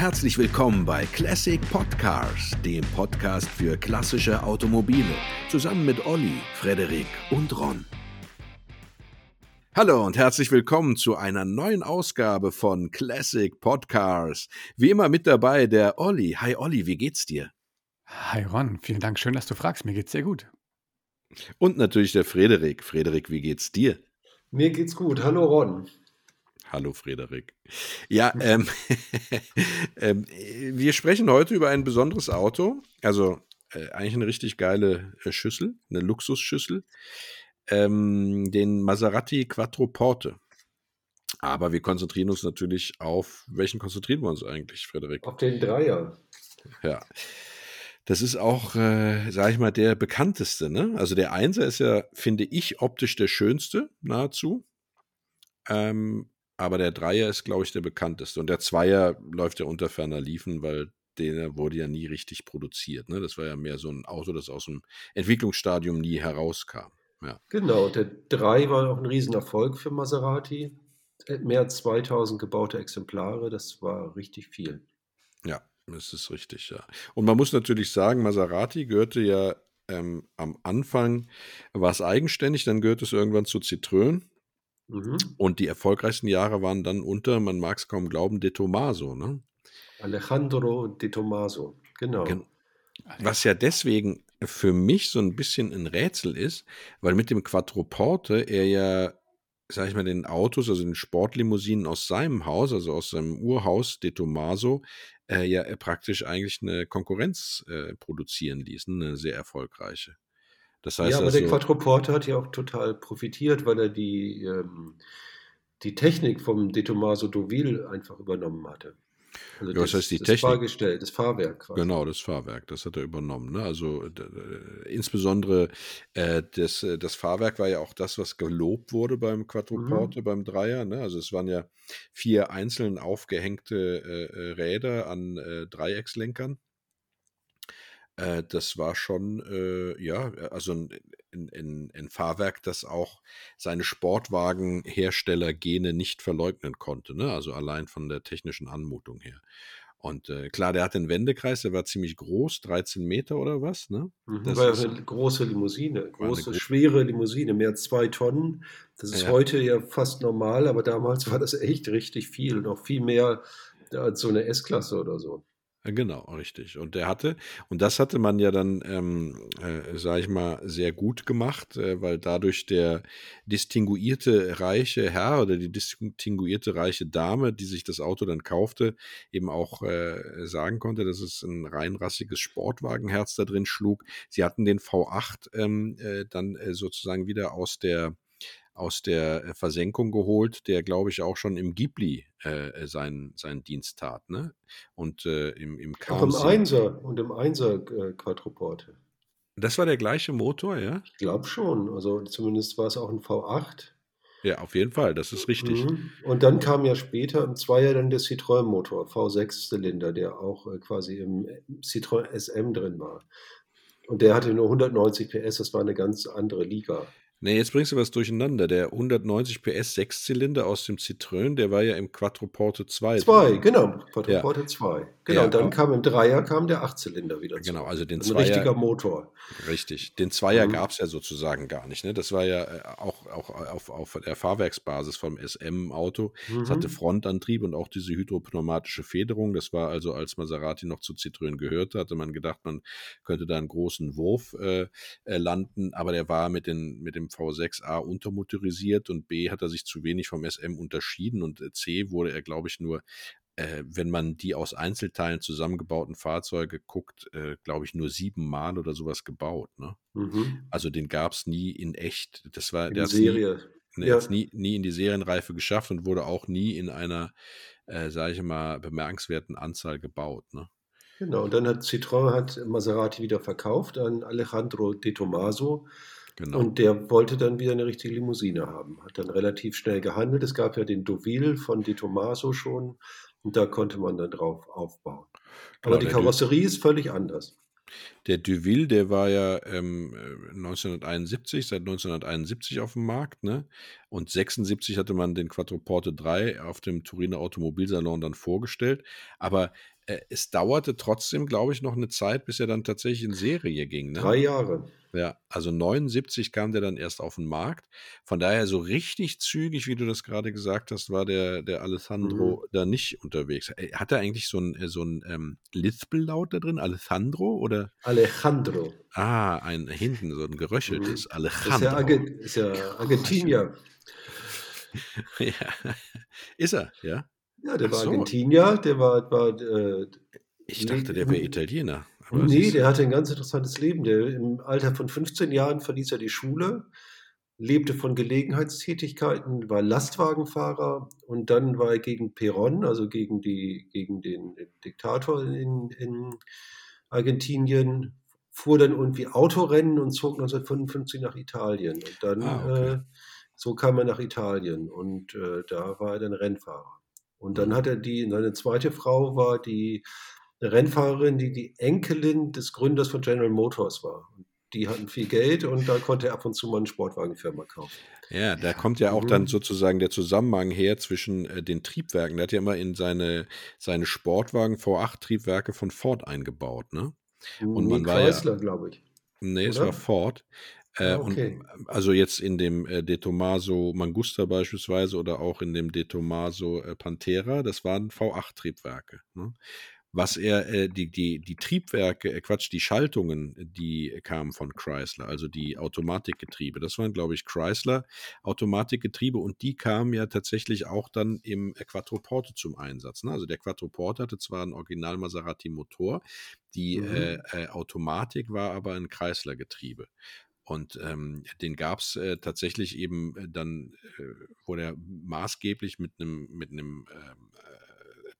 Herzlich willkommen bei Classic Podcars, dem Podcast für klassische Automobile, zusammen mit Olli, Frederik und Ron. Hallo und herzlich willkommen zu einer neuen Ausgabe von Classic Podcars. Wie immer mit dabei der Olli. Hi Olli, wie geht's dir? Hi Ron, vielen Dank, schön, dass du fragst. Mir geht's sehr gut. Und natürlich der Frederik. Frederik, wie geht's dir? Mir geht's gut. Hallo Ron. Hallo Frederik. Ja, ähm, ähm, wir sprechen heute über ein besonderes Auto. Also äh, eigentlich eine richtig geile äh, Schüssel, eine Luxusschüssel. Ähm, den Maserati Quattroporte. Aber wir konzentrieren uns natürlich auf, welchen konzentrieren wir uns eigentlich, Frederik? Auf den Dreier. Ja. Das ist auch, äh, sage ich mal, der bekannteste. Ne? Also der Einser ist ja, finde ich, optisch der schönste, nahezu. Ähm, aber der Dreier ist, glaube ich, der bekannteste. Und der Zweier läuft ja unter ferner Liefen, weil der wurde ja nie richtig produziert. Ne? Das war ja mehr so ein Auto, das aus dem Entwicklungsstadium nie herauskam. Ja. Genau, der 3 war auch ein Riesenerfolg für Maserati. Mehr als 2000 gebaute Exemplare, das war richtig viel. Ja, das ist richtig, ja. Und man muss natürlich sagen, Maserati gehörte ja ähm, am Anfang, war es eigenständig, dann gehört es irgendwann zu Citroën. Mhm. Und die erfolgreichsten Jahre waren dann unter, man mag es kaum glauben, De Tomaso, ne? Alejandro De Tomaso, genau. Gen was ja deswegen für mich so ein bisschen ein Rätsel ist, weil mit dem Quattroporte er ja, sag ich mal, den Autos, also den Sportlimousinen aus seinem Haus, also aus seinem Urhaus De Tomaso, äh, ja praktisch eigentlich eine Konkurrenz äh, produzieren ließ, ne, eine sehr erfolgreiche. Das heißt ja, aber also, der Quattroporte hat ja auch total profitiert, weil er die, ähm, die Technik vom De Tomaso Deauville einfach übernommen hatte. Also ja, was heißt die das Technik? Fahrgestell, das Fahrwerk. Quasi. Genau, das Fahrwerk, das hat er übernommen. Ne? Also äh, insbesondere äh, das, äh, das Fahrwerk war ja auch das, was gelobt wurde beim Quattroporte, mhm. beim Dreier. Ne? Also es waren ja vier einzeln aufgehängte äh, äh Räder an äh, Dreieckslenkern. Das war schon, ja, also ein, ein, ein, Fahrwerk, das auch seine Sportwagenherstellergene nicht verleugnen konnte. Ne? Also allein von der technischen Anmutung her. Und äh, klar, der hat den Wendekreis, der war ziemlich groß, 13 Meter oder was, ne? Mhm, das war eine große Limousine, große, schwere Limousine, mehr als zwei Tonnen. Das ist ja. heute ja fast normal, aber damals war das echt richtig viel, noch viel mehr als so eine S-Klasse oder so. Äh, genau, richtig. Und der hatte, und das hatte man ja dann, ähm, äh, sage ich mal, sehr gut gemacht, äh, weil dadurch der distinguierte reiche Herr oder die distinguierte reiche Dame, die sich das Auto dann kaufte, eben auch äh, sagen konnte, dass es ein reinrassiges Sportwagenherz da drin schlug. Sie hatten den V8 ähm, äh, dann äh, sozusagen wieder aus der aus der äh, Versenkung geholt, der, glaube ich, auch schon im Ghibli äh, äh, seinen, seinen Dienst tat. Ne? Und äh, im, im Auch im Einser und im Einser äh. Das war der gleiche Motor, ja? Ich glaube schon. Also zumindest war es auch ein V8. Ja, auf jeden Fall, das ist richtig. Mhm. Und dann kam ja später im Zweier dann der Citroën-Motor, V6-Zylinder, der auch äh, quasi im Citroën SM drin war. Und der hatte nur 190 PS, das war eine ganz andere Liga. Nee, jetzt bringst du was durcheinander. Der 190 PS Sechszylinder aus dem Citroën, der war ja im Quattroporte 2. 2, genau. Quattroporte ja. 2. Genau, ja, dann kam im Dreier kam der Achtzylinder wieder. Genau, also den also Zweier. Ein richtiger Motor. Richtig. Den Zweier mhm. gab es ja sozusagen gar nicht. Ne? Das war ja äh, auch, auch auf, auf der Fahrwerksbasis vom SM-Auto. Mhm. hatte Frontantrieb und auch diese hydropneumatische Federung. Das war also, als Maserati noch zu Citroën gehörte, hatte man gedacht, man könnte da einen großen Wurf äh, äh landen. Aber der war mit, den, mit dem V6A untermotorisiert und B hat er sich zu wenig vom SM unterschieden und äh, C wurde er, glaube ich, nur äh, wenn man die aus Einzelteilen zusammengebauten Fahrzeuge guckt, äh, glaube ich, nur siebenmal oder sowas gebaut. Ne? Mhm. Also den gab es nie in echt. Das war in der Serie. Nie, ja. nie, nie in die Serienreife geschafft und wurde auch nie in einer, äh, sage ich mal, bemerkenswerten Anzahl gebaut. Ne? Genau, und dann hat Citroën hat Maserati wieder verkauft an Alejandro De Tomaso. Genau. Und der wollte dann wieder eine richtige Limousine haben. Hat dann relativ schnell gehandelt. Es gab ja den Deauville von Di Tomaso schon und da konnte man dann drauf aufbauen. Aber genau, die Karosserie ist völlig anders. Der Duville, der war ja ähm, 1971, äh, seit 1971 auf dem Markt, ne? Und 76 hatte man den Quattroporte 3 auf dem Turiner Automobilsalon dann vorgestellt. Aber äh, es dauerte trotzdem, glaube ich, noch eine Zeit, bis er dann tatsächlich in Serie ging. Ne? Drei Jahre. Ja, also 79 kam der dann erst auf den Markt. Von daher so richtig zügig, wie du das gerade gesagt hast, war der, der Alessandro mhm. da nicht unterwegs. Hat er eigentlich so ein, äh, so ein ähm, Lispel-Laut da drin, Alessandro oder? Alejandro. Ah, ein hinten so ein geröcheltes mhm. Alejandro. Ist ja, Arge ja Argentinier. ja, ist er, ja. Ja, der Ach war so. Argentinier, der war. war äh, ich dachte, der wäre Italiener. Nee, der hatte ein ganz interessantes Leben. Der, Im Alter von 15 Jahren verließ er die Schule, lebte von Gelegenheitstätigkeiten, war Lastwagenfahrer und dann war er gegen Perón, also gegen, die, gegen den, den Diktator in, in Argentinien, fuhr dann irgendwie Autorennen und zog 1955 nach Italien. Und dann ah, okay. äh, so kam er nach Italien und äh, da war er dann Rennfahrer. Und dann hat er die, seine zweite Frau war die Rennfahrerin, die die Enkelin des Gründers von General Motors war. Die hatten viel Geld und da konnte er ab und zu mal eine Sportwagenfirma kaufen. Ja, da kommt ja auch dann mhm. sozusagen der Zusammenhang her zwischen äh, den Triebwerken. Der hat ja immer in seine, seine Sportwagen V8-Triebwerke von Ford eingebaut, ne? Und man war Chrysler, ja, glaube ich. Nee, es war Ford. Äh, ah, okay. und, also jetzt in dem äh, De Tomaso Mangusta beispielsweise oder auch in dem De Tomaso äh, Pantera, das waren V8-Triebwerke. Ne? Was er, äh, die, die, die Triebwerke, äh, Quatsch, die Schaltungen, die kamen von Chrysler, also die Automatikgetriebe. Das waren, glaube ich, Chrysler Automatikgetriebe und die kamen ja tatsächlich auch dann im äh, Quattroporte zum Einsatz. Ne? Also der Quattroporte hatte zwar einen Original Maserati Motor, die mhm. äh, äh, Automatik war aber ein Chrysler-Getriebe. Und ähm, den gab es äh, tatsächlich eben äh, dann, äh, wurde er maßgeblich mit einem mit einem ähm, äh,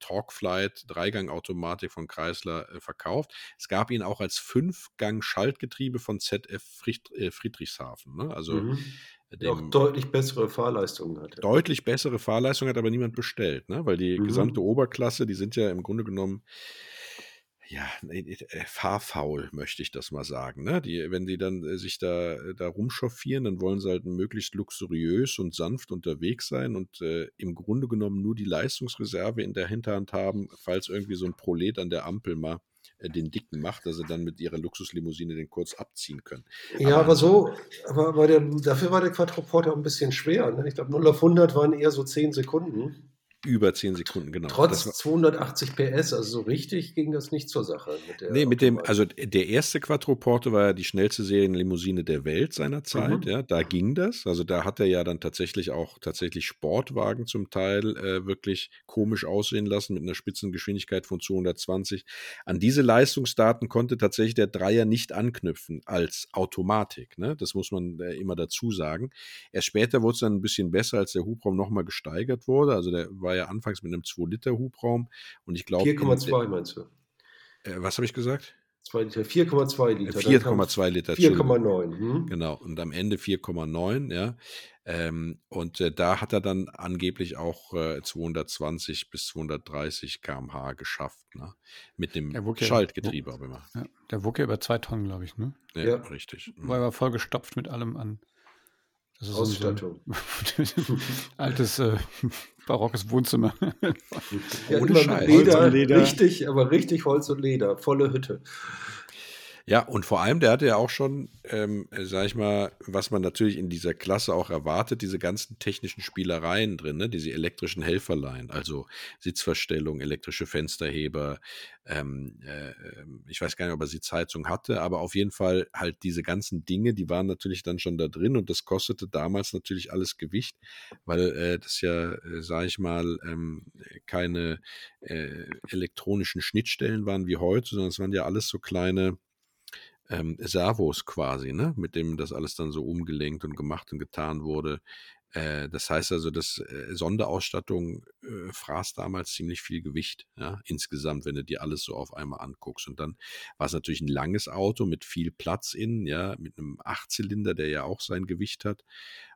Talkflight Dreigang-Automatik von Chrysler äh, verkauft. Es gab ihn auch als Fünfgang-Schaltgetriebe von ZF Fried, äh, Friedrichshafen. Ne? Also mhm. Auch deutlich bessere Fahrleistungen hat. Deutlich bessere Fahrleistungen hat aber niemand bestellt, ne? weil die mhm. gesamte Oberklasse, die sind ja im Grunde genommen ja, äh, fahrfaul, möchte ich das mal sagen. Ne? Die, wenn die dann äh, sich da, äh, da rumchauffieren, dann wollen sie halt möglichst luxuriös und sanft unterwegs sein und äh, im Grunde genommen nur die Leistungsreserve in der Hinterhand haben, falls irgendwie so ein Prolet an der Ampel mal äh, den Dicken macht, dass sie dann mit ihrer Luxuslimousine den kurz abziehen können. Ja, aber, aber so, aber, aber der, dafür war der Quattroporter ein bisschen schwer. Ne? Ich glaube, 0 auf 100 waren eher so 10 Sekunden. Über 10 Sekunden, genau. Trotz 280 PS, also so richtig ging das nicht zur Sache. Mit der nee, mit dem, also der erste Quattroporte war ja die schnellste Serienlimousine der Welt seiner Zeit, mhm. ja, da ging das. Also da hat er ja dann tatsächlich auch tatsächlich Sportwagen zum Teil äh, wirklich komisch aussehen lassen mit einer Spitzengeschwindigkeit von 220. An diese Leistungsdaten konnte tatsächlich der Dreier nicht anknüpfen als Automatik, ne? Das muss man äh, immer dazu sagen. Erst später wurde es dann ein bisschen besser, als der Hubraum nochmal gesteigert wurde. Also der war war ja anfangs mit einem 2-Liter-Hubraum und ich glaube. 4,2 meinst du? Äh, was habe ich gesagt? 2 Liter, 4,2 Liter. 4,2 Liter. 4,9. Hm? Genau, und am Ende 4,9, ja. Ähm, und äh, da hat er dann angeblich auch äh, 220 bis 230 km/h geschafft, ne? Mit dem Schaltgetriebe aber immer. Ja, der wog ja über zwei Tonnen, glaube ich, ne? Ja, ja. richtig. War aber voll gestopft mit allem an das ist Ausstattung. So ein altes äh, barockes Wohnzimmer. ja, Ohne Scheiß. Leder, Leder. Richtig, aber richtig Holz und Leder. Volle Hütte. Ja, und vor allem, der hatte ja auch schon, ähm, sag ich mal, was man natürlich in dieser Klasse auch erwartet, diese ganzen technischen Spielereien drin, ne? diese elektrischen Helferlein, also Sitzverstellung, elektrische Fensterheber, ähm, äh, ich weiß gar nicht, ob er Sitzheizung hatte, aber auf jeden Fall halt diese ganzen Dinge, die waren natürlich dann schon da drin und das kostete damals natürlich alles Gewicht, weil äh, das ja, äh, sag ich mal, ähm, keine äh, elektronischen Schnittstellen waren wie heute, sondern es waren ja alles so kleine ähm, Servos quasi, ne? mit dem das alles dann so umgelenkt und gemacht und getan wurde. Äh, das heißt also, dass äh, Sonderausstattung äh, fraß damals ziemlich viel Gewicht, ja, insgesamt, wenn du dir alles so auf einmal anguckst. Und dann war es natürlich ein langes Auto mit viel Platz innen, ja, mit einem Achtzylinder, der ja auch sein Gewicht hat.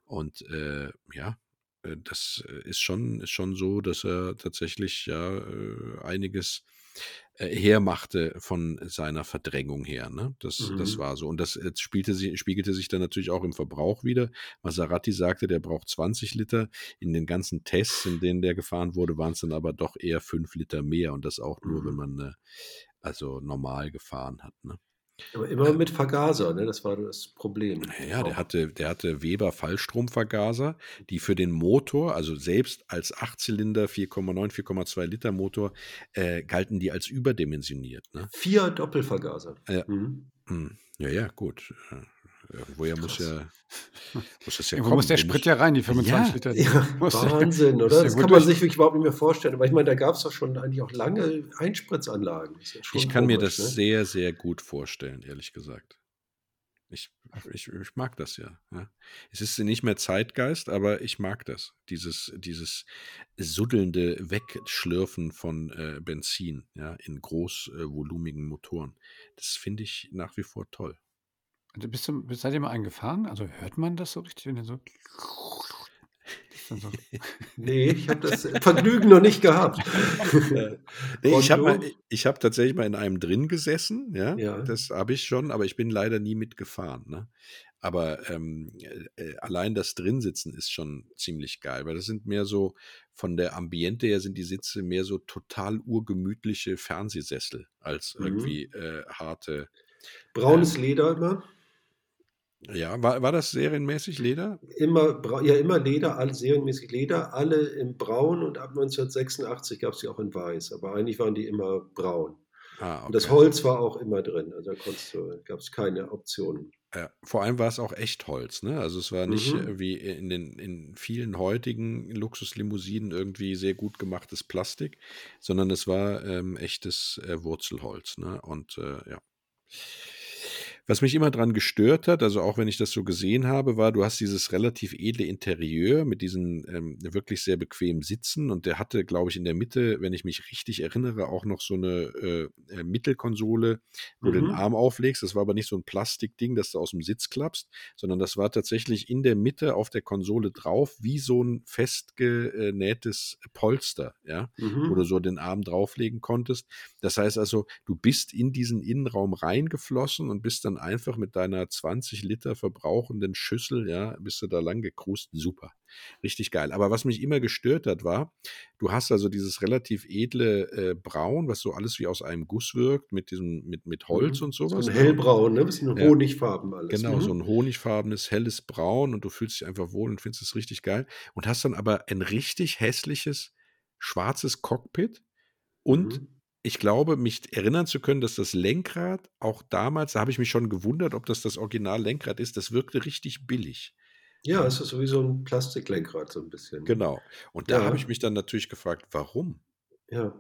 Und äh, ja, äh, das ist schon, ist schon so, dass er tatsächlich ja äh, einiges äh, hermachte von seiner Verdrängung her. Ne? Das, mhm. das war so. Und das spielte, spiegelte sich dann natürlich auch im Verbrauch wieder. Maserati sagte, der braucht 20 Liter. In den ganzen Tests, in denen der gefahren wurde, waren es dann aber doch eher 5 Liter mehr. Und das auch nur, mhm. wenn man äh, also normal gefahren hat. Ne? Aber immer mit Vergaser, ne? das war das Problem. Ja, der hatte, der hatte Weber Fallstromvergaser, die für den Motor, also selbst als Achtzylinder 4,9, 4,2 Liter Motor, äh, galten die als überdimensioniert. Ne? Vier Doppelvergaser. Ja. Mhm. Hm. ja, ja, gut. Irgendwoher muss ja, muss das ja Irgendwo kommen. muss der Sprit ja rein, die 25 Liter. Ja, Wahnsinn, oder? Das kann man sich wirklich überhaupt nicht mehr vorstellen. Aber ich meine, da gab es doch schon eigentlich auch lange Einspritzanlagen. Ja ich kann komisch, mir das ne? sehr, sehr gut vorstellen, ehrlich gesagt. Ich, ich, ich mag das ja, ja, Es ist nicht mehr Zeitgeist, aber ich mag das. Dieses, dieses suddelnde Wegschlürfen von äh, Benzin ja, in großvolumigen Motoren. Das finde ich nach wie vor toll. Also bist du, seid ihr mal eingefahren? Also hört man das so richtig, wenn ihr so. so nee, ich habe das Vergnügen noch nicht gehabt. nee, ich habe hab tatsächlich mal in einem drin gesessen, ja, ja. das habe ich schon, aber ich bin leider nie mitgefahren. Ne? Aber ähm, äh, allein das Drinsitzen ist schon ziemlich geil, weil das sind mehr so, von der Ambiente her sind die Sitze mehr so total urgemütliche Fernsehsessel als mhm. irgendwie äh, harte. Braunes äh, Leder immer? Ja, war, war das serienmäßig Leder? Immer, ja, immer Leder, alle, serienmäßig Leder, alle in Braun und ab 1986 gab es die auch in Weiß, aber eigentlich waren die immer braun. Ah, okay. Und das Holz war auch immer drin, also da gab es keine Optionen. Ja, vor allem war es auch echt Holz, ne? Also es war nicht mhm. wie in den in vielen heutigen Luxuslimousinen irgendwie sehr gut gemachtes Plastik, sondern es war ähm, echtes äh, Wurzelholz, ne? Und äh, ja. Was mich immer dran gestört hat, also auch wenn ich das so gesehen habe, war, du hast dieses relativ edle Interieur mit diesen ähm, wirklich sehr bequemen Sitzen und der hatte, glaube ich, in der Mitte, wenn ich mich richtig erinnere, auch noch so eine äh, äh Mittelkonsole, wo mhm. du den mhm. Arm auflegst. Das war aber nicht so ein Plastikding, das du aus dem Sitz klappst, sondern das war tatsächlich in der Mitte auf der Konsole drauf, wie so ein festgenähtes Polster, ja, mhm. wo du so den Arm drauflegen konntest. Das heißt also, du bist in diesen Innenraum reingeflossen und bist dann dann einfach mit deiner 20 Liter verbrauchenden Schüssel, ja, bist du da lang gekrust. Super. Richtig geil. Aber was mich immer gestört hat, war, du hast also dieses relativ edle äh, Braun, was so alles wie aus einem Guss wirkt, mit diesem, mit, mit Holz mhm. und sowas. So ein ne? hellbraun, ne? Bisschen ja. Honigfarben alles. Genau, mhm. so ein honigfarbenes, helles Braun und du fühlst dich einfach wohl und findest es richtig geil. Und hast dann aber ein richtig hässliches, schwarzes Cockpit und mhm ich glaube, mich erinnern zu können, dass das Lenkrad auch damals, da habe ich mich schon gewundert, ob das das Original-Lenkrad ist, das wirkte richtig billig. Ja, es ist sowieso ein Plastiklenkrad so ein bisschen. Genau. Und da ja. habe ich mich dann natürlich gefragt, warum? Ja.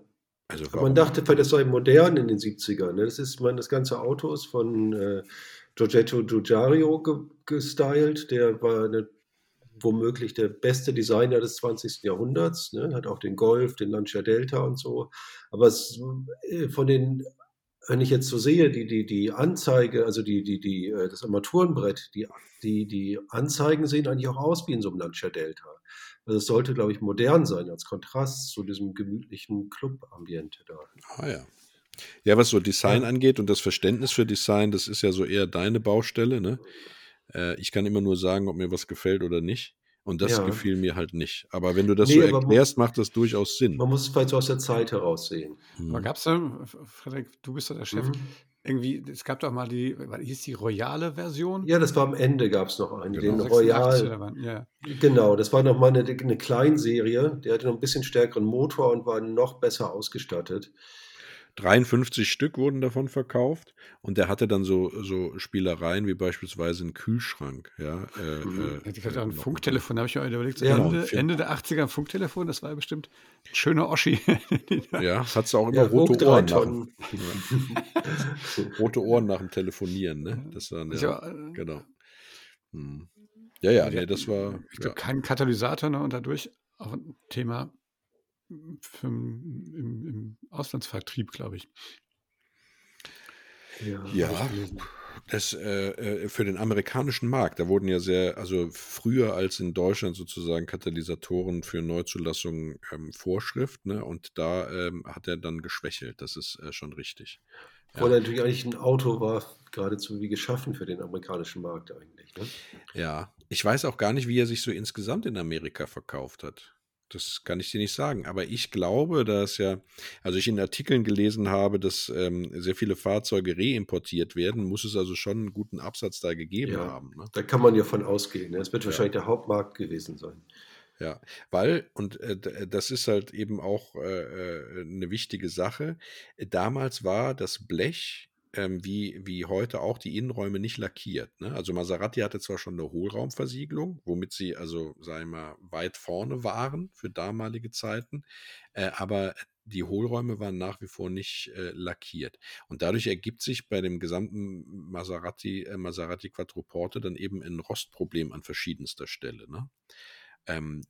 Also warum? Man dachte, das sei modern in den 70ern. Ne? Das ist, man, das ganze Auto ist von äh, Giorgetto Giugiaro ge gestylt. Der war eine womöglich der beste Designer des 20. Jahrhunderts, ne? hat auch den Golf, den Lancia Delta und so. Aber es, äh, von den, wenn ich jetzt so sehe, die, die, die Anzeige, also die, die, die, äh, das Armaturenbrett, die, die, die Anzeigen sehen eigentlich auch aus wie in so einem Lancia Delta. Also es sollte, glaube ich, modern sein als Kontrast zu diesem gemütlichen Club-Ambiente da. Ah ja. Ja, was so Design ja. angeht und das Verständnis für Design, das ist ja so eher deine Baustelle, ne? Äh, ich kann immer nur sagen, ob mir was gefällt oder nicht. Und das ja. gefiel mir halt nicht. Aber wenn du das nee, so erklärst, macht das durchaus Sinn. Man muss es vielleicht so aus der Zeit heraus sehen. Mhm. Aber gab es da, Frederik, du bist ja der Chef, mhm. irgendwie, es gab doch mal die, hieß die royale Version? Ja, das war am Ende, gab es noch eine, genau, den Royal. Ja. Genau, das war nochmal eine, eine Kleinserie, der hatte noch ein bisschen stärkeren Motor und war noch besser ausgestattet. 53 Stück wurden davon verkauft und der hatte dann so, so Spielereien wie beispielsweise einen Kühlschrank. Ja, äh, mhm. äh, ich hatte auch ein Funktelefon, da habe ich mir überlegt, so ja, Ende, Ende, der 80er ein Funktelefon, das war ja bestimmt ein schöner Oschi. ja, hat es auch immer ja, rote Ohren. Nach, rote Ohren nach dem Telefonieren, ne? Das waren ja, ja äh, genau. Hm. Ja, ja, nee, das war. Ich glaube, kein Katalysator ne, und dadurch auch ein Thema für, im, im Auslandsvertrieb, glaube ich. Ja, ja. Das äh, äh, für den amerikanischen Markt, da wurden ja sehr, also früher als in Deutschland sozusagen Katalysatoren für Neuzulassungen ähm, Vorschrift, ne? Und da ähm, hat er dann geschwächelt. Das ist äh, schon richtig. Obwohl ja. natürlich eigentlich ein Auto war, geradezu wie geschaffen für den amerikanischen Markt eigentlich. Ne? Ja, ich weiß auch gar nicht, wie er sich so insgesamt in Amerika verkauft hat. Das kann ich dir nicht sagen. Aber ich glaube, dass ja, also ich in Artikeln gelesen habe, dass ähm, sehr viele Fahrzeuge reimportiert werden, muss es also schon einen guten Absatz da gegeben ja, haben. Ne? Da kann man ja von ausgehen. Ne? Es wird ja. wahrscheinlich der Hauptmarkt gewesen sein. Ja, weil, und äh, äh, das ist halt eben auch äh, äh, eine wichtige Sache, damals war das Blech ähm, wie, wie heute auch die Innenräume nicht lackiert. Ne? Also Maserati hatte zwar schon eine Hohlraumversiegelung, womit sie also, sagen wir mal, weit vorne waren für damalige Zeiten, äh, aber die Hohlräume waren nach wie vor nicht äh, lackiert. Und dadurch ergibt sich bei dem gesamten Maserati, äh, Maserati Quattroporte dann eben ein Rostproblem an verschiedenster Stelle. Ne? Ähm,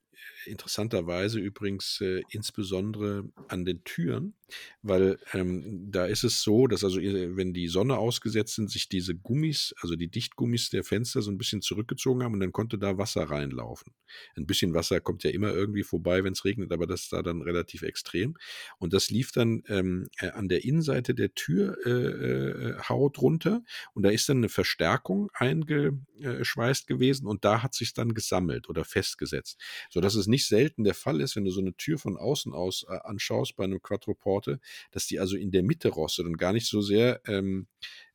interessanterweise übrigens äh, insbesondere an den Türen, weil ähm, da ist es so, dass also wenn die Sonne ausgesetzt sind, sich diese Gummis, also die Dichtgummis der Fenster so ein bisschen zurückgezogen haben und dann konnte da Wasser reinlaufen. Ein bisschen Wasser kommt ja immer irgendwie vorbei, wenn es regnet, aber das ist da dann relativ extrem. Und das lief dann ähm, äh, an der Innenseite der Türhaut äh, äh runter und da ist dann eine Verstärkung eingeschweißt gewesen und da hat sich dann gesammelt oder festgesetzt, sodass es nicht selten der Fall ist, wenn du so eine Tür von außen aus äh, anschaust bei einem Quattroporte, dass die also in der Mitte rostet und gar nicht so sehr ähm,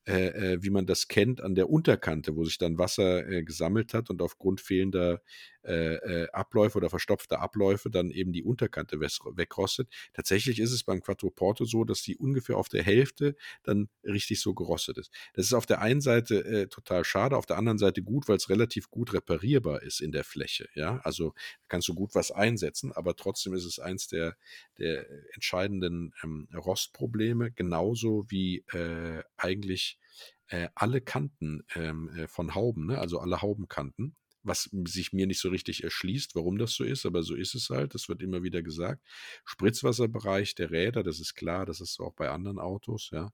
äh, äh, wie man das kennt, an der Unterkante, wo sich dann Wasser äh, gesammelt hat und aufgrund fehlender äh, äh, Abläufe oder verstopfter Abläufe dann eben die Unterkante wegrostet. Tatsächlich ist es beim Quattroporto so, dass die ungefähr auf der Hälfte dann richtig so gerostet ist. Das ist auf der einen Seite äh, total schade, auf der anderen Seite gut, weil es relativ gut reparierbar ist in der Fläche. Ja, also kannst du gut was einsetzen, aber trotzdem ist es eins der, der entscheidenden ähm, Rostprobleme, genauso wie äh, eigentlich äh, alle Kanten ähm, äh, von Hauben, ne? also alle Haubenkanten, was sich mir nicht so richtig erschließt, warum das so ist, aber so ist es halt, das wird immer wieder gesagt. Spritzwasserbereich der Räder, das ist klar, das ist auch bei anderen Autos, ja.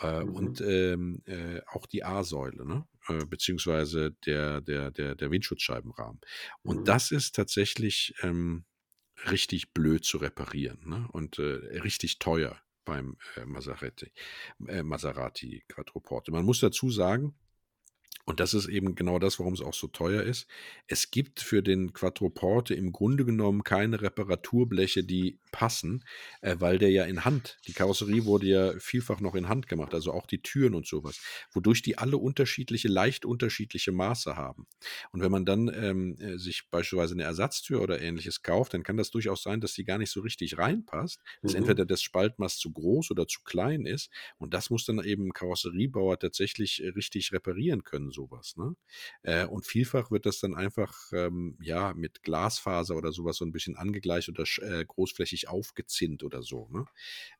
Äh, mhm. Und ähm, äh, auch die A-Säule, ne? Äh, beziehungsweise der, der, der, der Windschutzscheibenrahmen. Und mhm. das ist tatsächlich ähm, richtig blöd zu reparieren ne? und äh, richtig teuer beim äh, Maserati, äh, Maserati Quattroporte. Man muss dazu sagen, und das ist eben genau das, warum es auch so teuer ist. Es gibt für den Quattroporte im Grunde genommen keine Reparaturbleche, die passen, äh, weil der ja in Hand, die Karosserie wurde ja vielfach noch in Hand gemacht, also auch die Türen und sowas, wodurch die alle unterschiedliche, leicht unterschiedliche Maße haben. Und wenn man dann ähm, äh, sich beispielsweise eine Ersatztür oder ähnliches kauft, dann kann das durchaus sein, dass die gar nicht so richtig reinpasst, dass mhm. entweder das Spaltmaß zu groß oder zu klein ist. Und das muss dann eben ein Karosseriebauer tatsächlich äh, richtig reparieren können sowas. Ne? Äh, und vielfach wird das dann einfach ähm, ja mit Glasfaser oder sowas so ein bisschen angegleicht oder äh, großflächig aufgezinnt oder so. Ne?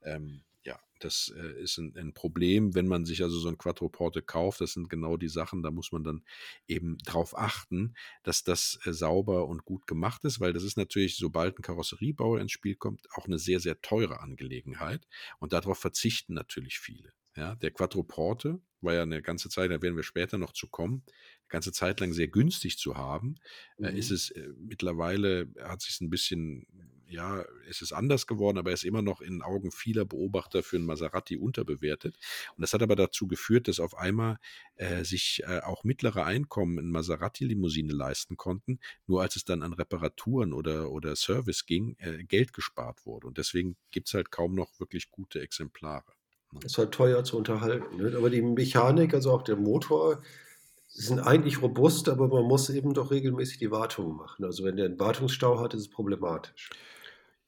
Ähm, ja, das äh, ist ein, ein, Problem, wenn man sich also so ein Quattroporte kauft. Das sind genau die Sachen, da muss man dann eben drauf achten, dass das äh, sauber und gut gemacht ist, weil das ist natürlich, sobald ein Karosseriebauer ins Spiel kommt, auch eine sehr, sehr teure Angelegenheit. Und darauf verzichten natürlich viele. Ja, der Quattroporte war ja eine ganze Zeit, da werden wir später noch zu kommen, eine ganze Zeit lang sehr günstig zu haben. Äh, mhm. Ist es äh, mittlerweile, hat sich ein bisschen, ja, ist es anders geworden, aber er ist immer noch in Augen vieler Beobachter für einen Maserati unterbewertet. Und das hat aber dazu geführt, dass auf einmal äh, sich äh, auch mittlere Einkommen in Maserati-Limousine leisten konnten, nur als es dann an Reparaturen oder, oder Service ging, äh, Geld gespart wurde. Und deswegen gibt es halt kaum noch wirklich gute Exemplare. Ist halt teuer zu unterhalten. Ne? Aber die Mechanik, also auch der Motor, sind eigentlich robust, aber man muss eben doch regelmäßig die Wartung machen. Also wenn der einen Wartungsstau hat, ist es problematisch.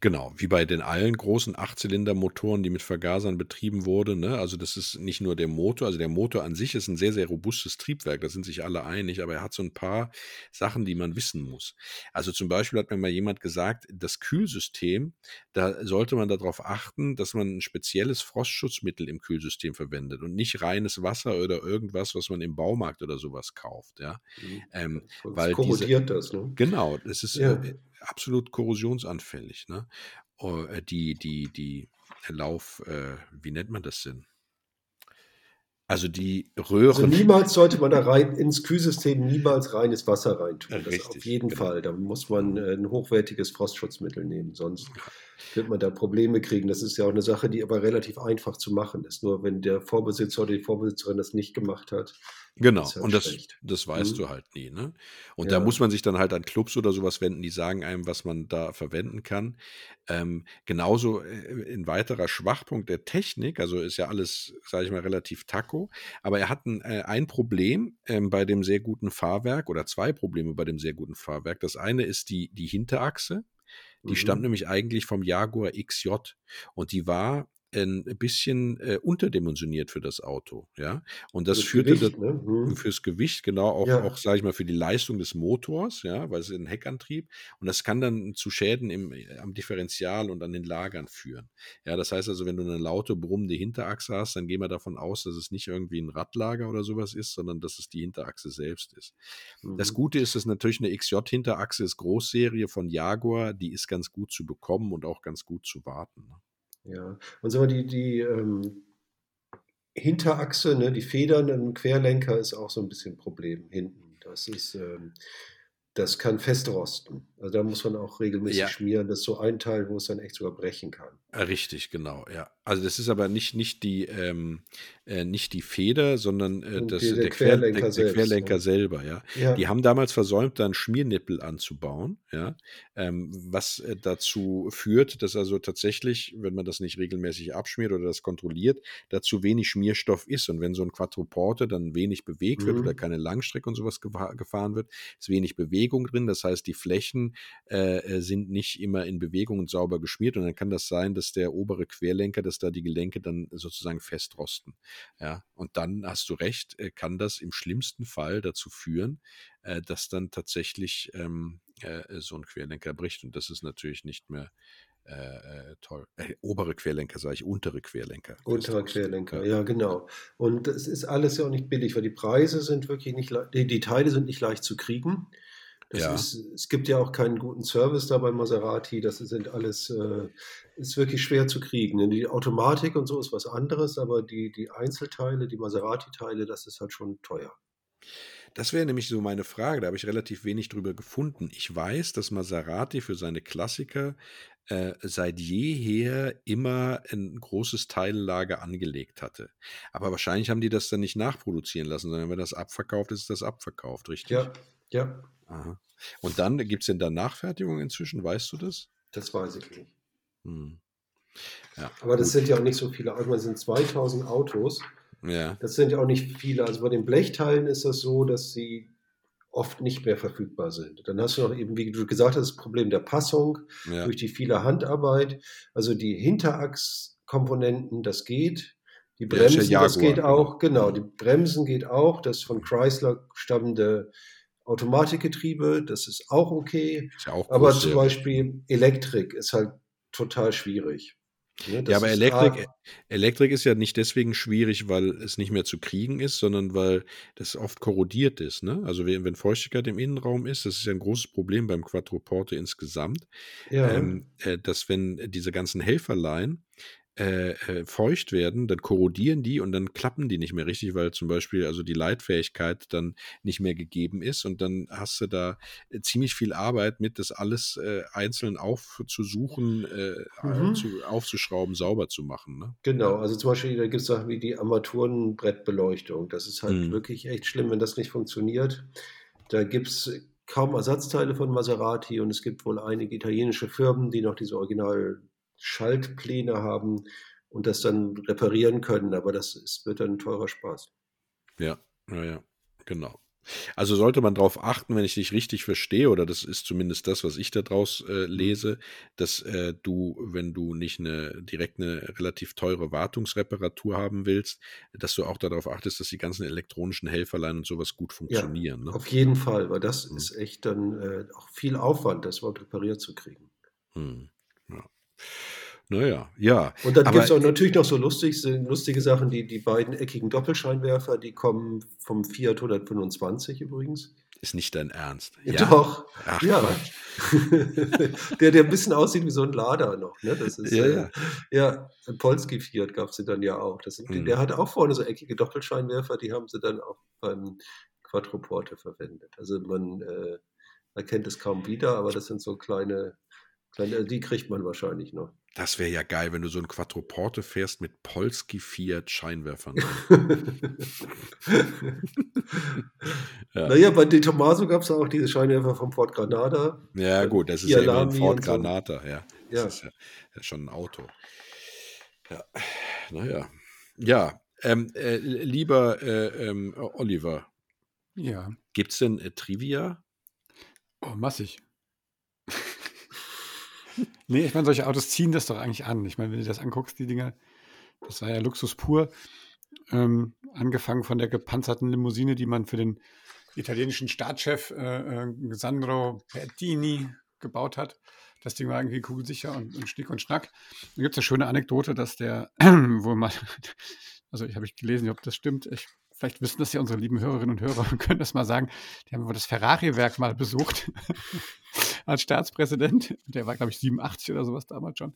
Genau, wie bei den allen großen Achtzylindermotoren, die mit Vergasern betrieben wurden. Ne? Also das ist nicht nur der Motor, also der Motor an sich ist ein sehr, sehr robustes Triebwerk, da sind sich alle einig, aber er hat so ein paar Sachen, die man wissen muss. Also zum Beispiel hat mir mal jemand gesagt, das Kühlsystem, da sollte man darauf achten, dass man ein spezielles Frostschutzmittel im Kühlsystem verwendet und nicht reines Wasser oder irgendwas, was man im Baumarkt oder sowas kauft. Ja? Mhm. Ähm, das weil korrodiert diese, das, ne? Genau, das ist ja. äh, absolut korrosionsanfällig. Ne? Äh, die, die, die Lauf, äh, wie nennt man das denn? Also die Röhren. Also niemals sollte man da rein ins Kühlsystem niemals reines Wasser reintun. Das Richtig, auf jeden genau. Fall. Da muss man äh, ein hochwertiges Frostschutzmittel nehmen, sonst wird man da Probleme kriegen. Das ist ja auch eine Sache, die aber relativ einfach zu machen ist. Nur wenn der Vorbesitzer oder die Vorbesitzerin das nicht gemacht hat, Genau, halt und das, das weißt mhm. du halt nie. Ne? Und ja. da muss man sich dann halt an Clubs oder sowas wenden, die sagen einem, was man da verwenden kann. Ähm, genauso äh, ein weiterer Schwachpunkt der Technik, also ist ja alles, sage ich mal, relativ taco, aber er hat ein, äh, ein Problem ähm, bei dem sehr guten Fahrwerk oder zwei Probleme bei dem sehr guten Fahrwerk. Das eine ist die, die Hinterachse. Die mhm. stammt nämlich eigentlich vom Jaguar XJ und die war ein bisschen äh, unterdimensioniert für das Auto, ja. Und das, das führte Gewicht, das, ne? mhm. fürs Gewicht, genau, auch, ja. auch sage ich mal, für die Leistung des Motors, ja, weil es ist ein Heckantrieb. Und das kann dann zu Schäden im, äh, am Differential und an den Lagern führen. Ja, das heißt also, wenn du eine laute, brummende Hinterachse hast, dann gehen wir davon aus, dass es nicht irgendwie ein Radlager oder sowas ist, sondern dass es die Hinterachse selbst ist. Mhm. Das Gute ist, dass natürlich eine XJ-Hinterachse ist Großserie von Jaguar, die ist ganz gut zu bekommen und auch ganz gut zu warten. Ja, und sagen wir, die, die ähm, Hinterachse, ne, die Federn im Querlenker ist auch so ein bisschen ein Problem hinten. Das ist, ähm, das kann festrosten. Also da muss man auch regelmäßig ja. schmieren. Das ist so ein Teil, wo es dann echt sogar brechen kann. Richtig, genau, ja. Also das ist aber nicht, nicht, die, ähm, äh, nicht die Feder, sondern äh, das, der, der, Querlenker, der, der Querlenker selbst, selber, ja. ja. Die haben damals versäumt, da einen Schmiernippel anzubauen, ja, ähm, was äh, dazu führt, dass also tatsächlich, wenn man das nicht regelmäßig abschmiert oder das kontrolliert, dazu wenig Schmierstoff ist. Und wenn so ein Quattroporte dann wenig bewegt mhm. wird oder keine Langstrecke und sowas gefahren wird, ist wenig Bewegung drin. Das heißt, die Flächen äh, äh, sind nicht immer in Bewegung und sauber geschmiert. Und dann kann das sein, dass der obere Querlenker, dass da die Gelenke dann sozusagen festrosten. Ja, und dann hast du recht, äh, kann das im schlimmsten Fall dazu führen, äh, dass dann tatsächlich ähm, äh, so ein Querlenker bricht. Und das ist natürlich nicht mehr äh, toll. Äh, obere Querlenker, sage ich, untere Querlenker. Untere Querlenker, ja, genau. Und es ist alles ja auch nicht billig, weil die Preise sind wirklich nicht, die, die Teile sind nicht leicht zu kriegen. Ja. Ist, es gibt ja auch keinen guten Service da bei Maserati. Das sind alles, äh, ist wirklich schwer zu kriegen. Die Automatik und so ist was anderes, aber die, die Einzelteile, die Maserati-Teile, das ist halt schon teuer. Das wäre nämlich so meine Frage, da habe ich relativ wenig drüber gefunden. Ich weiß, dass Maserati für seine Klassiker äh, seit jeher immer ein großes Teillager angelegt hatte. Aber wahrscheinlich haben die das dann nicht nachproduzieren lassen, sondern wenn das abverkauft ist, ist das abverkauft, richtig? Ja, ja. Aha. Und dann gibt es denn da Nachfertigung inzwischen, weißt du das? Das weiß ich nicht. Hm. Ja, Aber das gut. sind ja auch nicht so viele Autos, es sind 2000 Autos. Ja. Das sind ja auch nicht viele. Also bei den Blechteilen ist das so, dass sie oft nicht mehr verfügbar sind. Dann hast du noch eben, wie du gesagt hast, das Problem der Passung ja. durch die viele Handarbeit. Also die Hinterachskomponenten, das geht. Die Bremsen, ja das geht genau. auch. Genau, die Bremsen geht auch. Das von Chrysler stammende Automatikgetriebe, das ist auch okay. Ist ja auch aber zum Beispiel Elektrik ist halt total schwierig. Ne, ja, aber Elektrik, Elektrik ist ja nicht deswegen schwierig, weil es nicht mehr zu kriegen ist, sondern weil das oft korrodiert ist. Ne? Also wenn, wenn Feuchtigkeit im Innenraum ist, das ist ja ein großes Problem beim Quattroporte insgesamt, ja. ähm, äh, dass wenn diese ganzen Helferlein äh, äh, feucht werden, dann korrodieren die und dann klappen die nicht mehr richtig, weil zum Beispiel also die Leitfähigkeit dann nicht mehr gegeben ist und dann hast du da äh, ziemlich viel Arbeit mit, das alles äh, einzeln aufzusuchen, äh, mhm. zu, aufzuschrauben, sauber zu machen. Ne? Genau, also zum Beispiel, da gibt es Sachen wie die Armaturenbrettbeleuchtung. Das ist halt mhm. wirklich echt schlimm, wenn das nicht funktioniert. Da gibt es kaum Ersatzteile von Maserati und es gibt wohl einige italienische Firmen, die noch diese Original Schaltpläne haben und das dann reparieren können. Aber das ist, wird dann ein teurer Spaß. Ja, ja, ja, genau. Also sollte man darauf achten, wenn ich dich richtig verstehe, oder das ist zumindest das, was ich daraus äh, lese, dass äh, du, wenn du nicht eine direkt eine relativ teure Wartungsreparatur haben willst, dass du auch darauf achtest, dass die ganzen elektronischen Helferlein und sowas gut funktionieren. Ja, ne? Auf jeden Fall, weil das hm. ist echt dann äh, auch viel Aufwand, das überhaupt repariert zu kriegen. Hm. Ja. Naja, ja. Und dann gibt es auch natürlich noch so lustig, lustige Sachen, die, die beiden eckigen Doppelscheinwerfer, die kommen vom Fiat 125 übrigens. Ist nicht dein Ernst. Ja. Doch. Ach, ja. der, der ein bisschen aussieht wie so ein Lader noch. Ne? Das ist, ja, äh, ja. ja, ein Polski Fiat gab es dann ja auch. Das, mhm. Der hat auch vorne so eckige Doppelscheinwerfer, die haben sie dann auch beim Quattroporte verwendet. Also man äh, erkennt es kaum wieder, aber das sind so kleine, die kriegt man wahrscheinlich noch. Das wäre ja geil, wenn du so ein Quattroporte fährst mit Polski Fiat Scheinwerfern. ja. Naja, bei De Tomaso gab es auch diese Scheinwerfer vom Ford Granada. Ja, gut, das ist ja ein Ford Granada, so. ja. Das ja. ist ja, ja schon ein Auto. Ja, naja. Ja, ähm, äh, lieber äh, ähm, Oliver. Ja. Gibt es denn äh, Trivia? Oh, massig. nee, ich meine, solche Autos ziehen das doch eigentlich an. Ich meine, wenn du das anguckst, die Dinger, das war ja Luxus pur. Ähm, angefangen von der gepanzerten Limousine, die man für den italienischen Staatschef äh, äh, Sandro Pertini gebaut hat. Das Ding war irgendwie kugelsicher und, und Schnick und Schnack. Da gibt es eine schöne Anekdote, dass der, wo man, also ich habe ich gelesen, ob das stimmt, ich vielleicht wissen das ja unsere lieben Hörerinnen und Hörer und können das mal sagen, die haben das Ferrari-Werk mal besucht als Staatspräsident. Der war, glaube ich, 87 oder sowas damals schon.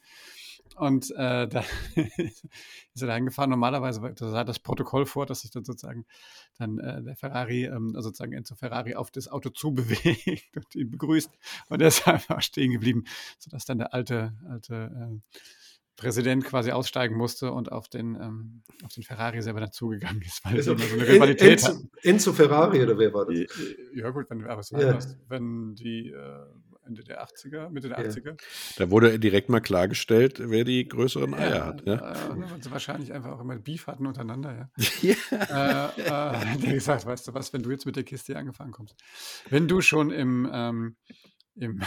Und äh, da ist er da hingefahren. Normalerweise das sah das Protokoll vor, dass sich dann sozusagen dann äh, der Ferrari, ähm, also sozusagen Enzo Ferrari auf das Auto zubewegt und ihn begrüßt. Und er ist einfach stehen geblieben, sodass dann der alte, alte äh, Präsident quasi aussteigen musste und auf den, ähm, auf den Ferrari selber dazugegangen ist, weil also, sie immer so eine Rivalität Enzo. Enzo Ferrari oder wer war das? Ja gut, wenn, aber ja. das, wenn die äh, Ende der 80er, Mitte der ja. 80er. Da wurde direkt mal klargestellt, wer die größeren Eier ja, hat. Ja? Äh, weil sie wahrscheinlich einfach auch immer Beef hatten untereinander. Ja. ja. äh, äh, gesagt, weißt du was, wenn du jetzt mit der Kiste hier angefangen kommst. Wenn du schon im ähm, im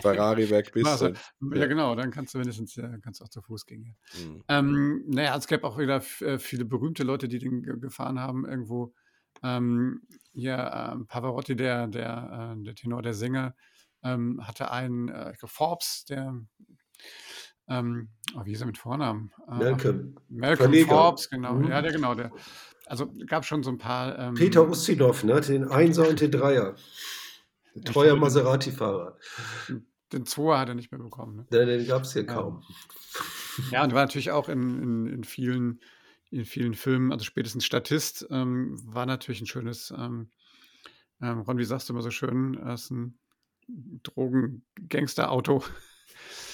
Ferrari weg bist. Also, ja, genau, dann kannst du wenigstens ja, kannst du auch zu Fuß gehen. Ja. Mhm. Ähm, naja, es gab auch wieder äh, viele berühmte Leute, die den gefahren haben irgendwo. Ähm, hier äh, Pavarotti, der, der, äh, der Tenor, der Sänger, ähm, hatte einen, äh, Forbes, der, ähm, oh, wie ist er mit Vornamen? Äh, Malcolm. Malcolm Verleger. Forbes, genau. Mhm. Ja, der genau, der. Also gab schon so ein paar. Ähm, Peter Ustinov, ne? Den Einser und den Dreier. Treuer Maserati-Fahrer. Den Zweier hat er nicht mehr bekommen. Ne? Den, den gab es hier kaum. Ja, und war natürlich auch in, in, in, vielen, in vielen Filmen, also spätestens Statist, ähm, war natürlich ein schönes, ähm, ähm, Ron, wie sagst du immer so schön, ist ein Drogen-Gangster-Auto.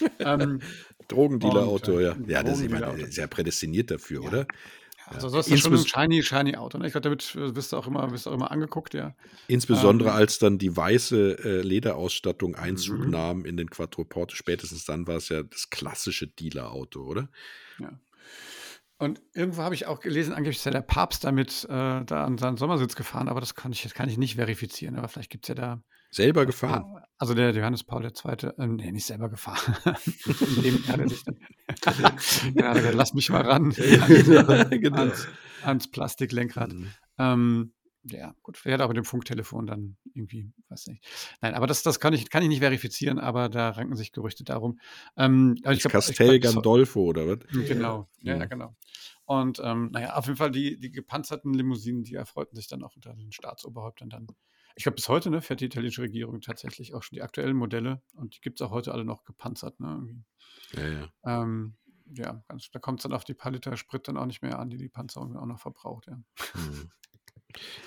ähm, Drogendealer-Auto, ja. Ja, das ist ja prädestiniert dafür, ja. oder? Also das ist schon ein shiny, shiny Auto. Ne? Ich glaube, damit wirst du auch immer, wirst du auch immer angeguckt, ja. Insbesondere ähm, als dann die weiße äh, Lederausstattung Einzug mhm. nahm in den Quattroporte. Spätestens dann war es ja das klassische Dealer-Auto, oder? Ja. Und irgendwo habe ich auch gelesen, angeblich ist ja der Papst damit äh, da an seinen Sommersitz gefahren, aber das kann ich, das kann ich nicht verifizieren. Aber vielleicht gibt es ja da. Selber gefahren? Also der Johannes Paul II., ähm, nee, nicht selber gefahren. In dem hat er sich dann. ja, gesagt, lass mich mal ran. genau. ans, ans Plastiklenkrad. Mhm. Ähm, ja, gut, vielleicht auch mit dem Funktelefon dann irgendwie, weiß nicht. Nein, aber das, das kann, ich, kann ich nicht verifizieren, aber da ranken sich Gerüchte darum. Ähm, ich glaub, Castel glaub, Gandolfo, oder was? Genau, ja, ja, genau. Und ähm, naja, auf jeden Fall die, die gepanzerten Limousinen, die erfreuten sich dann auch unter den Staatsoberhäuptern dann. Ich glaube, bis heute ne, fährt die italienische Regierung tatsächlich auch schon die aktuellen Modelle und die gibt es auch heute alle noch gepanzert. Ne, ja, ja. Ähm, ja, ganz, da kommt es dann auf die paar Liter Sprit dann auch nicht mehr an, die die Panzerung auch noch verbraucht, ja. Mhm.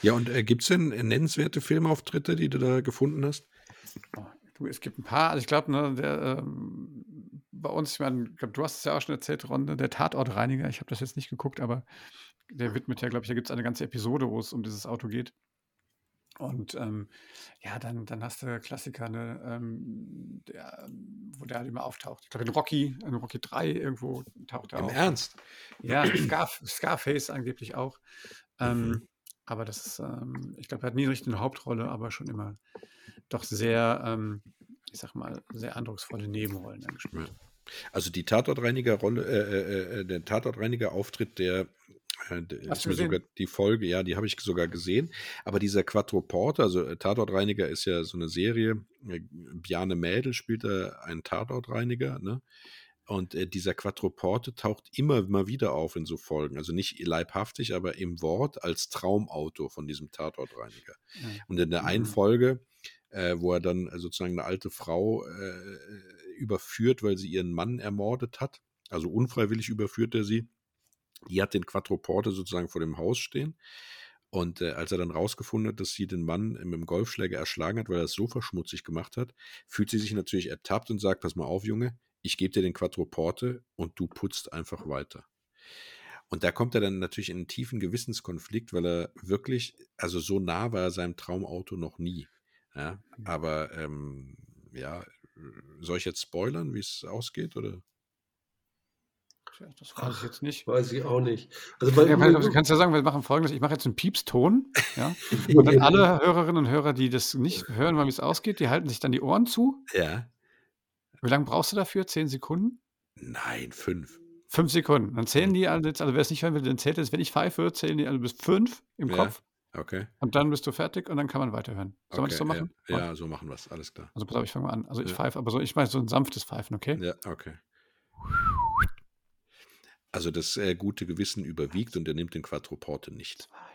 Ja, und äh, gibt es denn äh, nennenswerte Filmauftritte, die du da gefunden hast? Oh, du, es gibt ein paar. Also ich glaube, ne, der ähm, bei uns, ich meine, du hast es ja auch schon erzählt, Ron, ne, der Tatortreiniger, ich habe das jetzt nicht geguckt, aber der widmet ja, glaube ich, da gibt es eine ganze Episode, wo es um dieses Auto geht. Und ähm, ja, dann, dann hast du Klassiker, ne, ähm, der, wo der halt immer auftaucht. Ich glaube, in Rocky, in Rocky 3 irgendwo taucht er Im auf. Im Ernst? Ja, Scar, Scarface angeblich auch. Ähm, mhm. Aber das ist, ähm, ich glaube, er hat nie richtig eine Hauptrolle, aber schon immer doch sehr, ähm, ich sag mal, sehr eindrucksvolle Nebenrollen angespielt. Ja. Also die Tatortreiniger-Rolle, äh, äh, äh der Tatortreiniger-Auftritt, der äh, ist mir sogar die Folge, ja, die habe ich sogar gesehen. Aber dieser Quattroporter, also äh, Tatortreiniger ist ja so eine Serie. Bjane Mädel spielt da einen Tatortreiniger, ne? Und äh, dieser Quattroporte taucht immer mal wieder auf in so Folgen. Also nicht leibhaftig, aber im Wort als Traumauto von diesem Tatortreiniger. Ja. Und in der einen mhm. Folge, äh, wo er dann sozusagen eine alte Frau äh, überführt, weil sie ihren Mann ermordet hat, also unfreiwillig überführt er sie, die hat den Quattroporte sozusagen vor dem Haus stehen. Und äh, als er dann rausgefunden hat, dass sie den Mann mit dem Golfschläger erschlagen hat, weil er es so verschmutzig gemacht hat, fühlt sie sich natürlich ertappt und sagt, pass mal auf, Junge, ich gebe dir den Quattroporte und du putzt einfach weiter. Und da kommt er dann natürlich in einen tiefen Gewissenskonflikt, weil er wirklich, also so nah war er seinem Traumauto noch nie. Ja, aber ähm, ja, soll ich jetzt spoilern, wie es ausgeht? Oder? Das weiß ich jetzt nicht. Weiß ich auch nicht. Also bei, ja, du kannst ja sagen, wir machen folgendes: Ich mache jetzt einen Piepston. Ja? Und dann alle Hörerinnen und Hörer, die das nicht hören, wie es ausgeht, die halten sich dann die Ohren zu. Ja. Wie lange brauchst du dafür? Zehn Sekunden? Nein, fünf. Fünf Sekunden. Dann zählen die alle, also wer es nicht hören will, dann zählt es, wenn ich pfeife, zählen die alle bis fünf im ja. Kopf. Okay. Und dann bist du fertig und dann kann man weiterhören. Sollen okay, wir das so machen? Ja, ja so machen wir es, alles klar. Also pass auf, ich fange mal an. Also ich ja. pfeife, aber so, ich meine so ein sanftes Pfeifen, okay? Ja, okay. Also das äh, gute Gewissen überwiegt und er nimmt den Quattroporte nicht. Zwei.